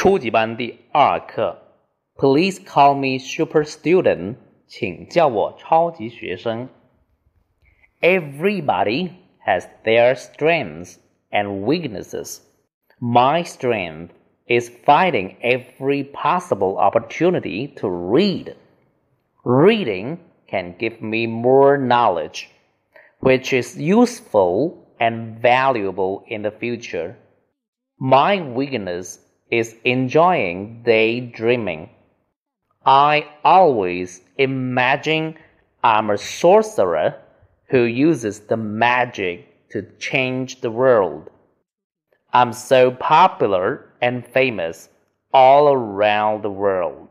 初级班第二课，Please call me super student，请叫我超级学生。Everybody has their strengths and weaknesses. My strength is finding every possible opportunity to read. Reading can give me more knowledge, which is useful and valuable in the future. My weakness is enjoying daydreaming. I always imagine I'm a sorcerer who uses the magic to change the world. I'm so popular and famous all around the world.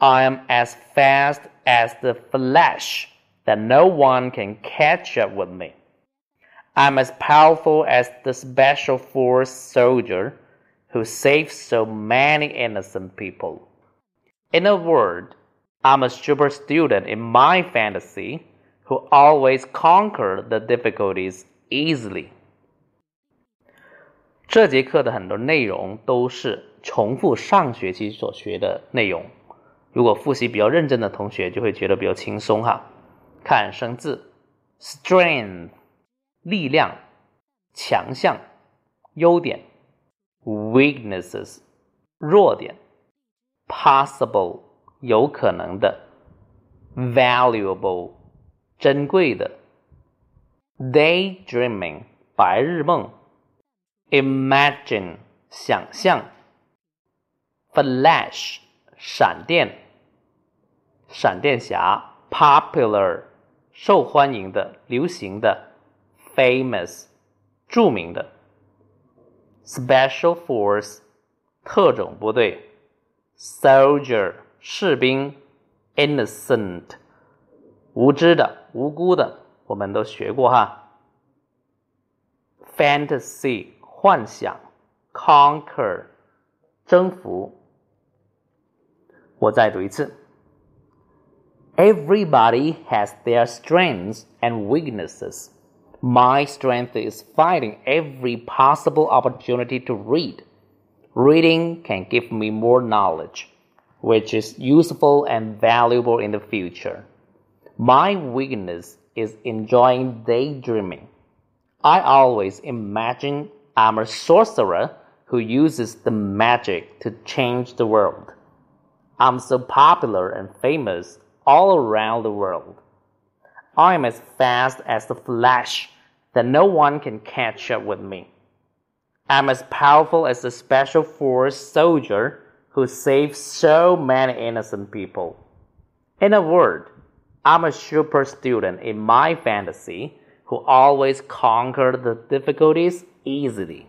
I am as fast as the flash that no one can catch up with me. I'm as powerful as the special force soldier who saved so many innocent people. In a word, I'm a super student in my fantasy who always conquer the difficulties easily. 这节课的很多内容都是重复上学期所学的内容。如果复习比较认真的同学，就会觉得比较轻松哈。看生字，strength，力量、强项、优点。 weaknesses 弱点，possible 有可能的，valuable 珍贵的，daydreaming 白日梦，imagine 想象，flash 闪电，闪电侠，popular 受欢迎的、流行的，famous 着名的。 Special Force 特种部队，Soldier 士兵，Innocent 无知的、无辜的，我们都学过哈。Fantasy 幻想，Conquer 征服。我再读一次。Everybody has their strengths and weaknesses. My strength is finding every possible opportunity to read. Reading can give me more knowledge, which is useful and valuable in the future. My weakness is enjoying daydreaming. I always imagine I'm a sorcerer who uses the magic to change the world. I'm so popular and famous all around the world. I am as fast as the flash that no one can catch up with me. I'm as powerful as a special force soldier who saved so many innocent people. In a word, I'm a super student in my fantasy who always conquer the difficulties easily.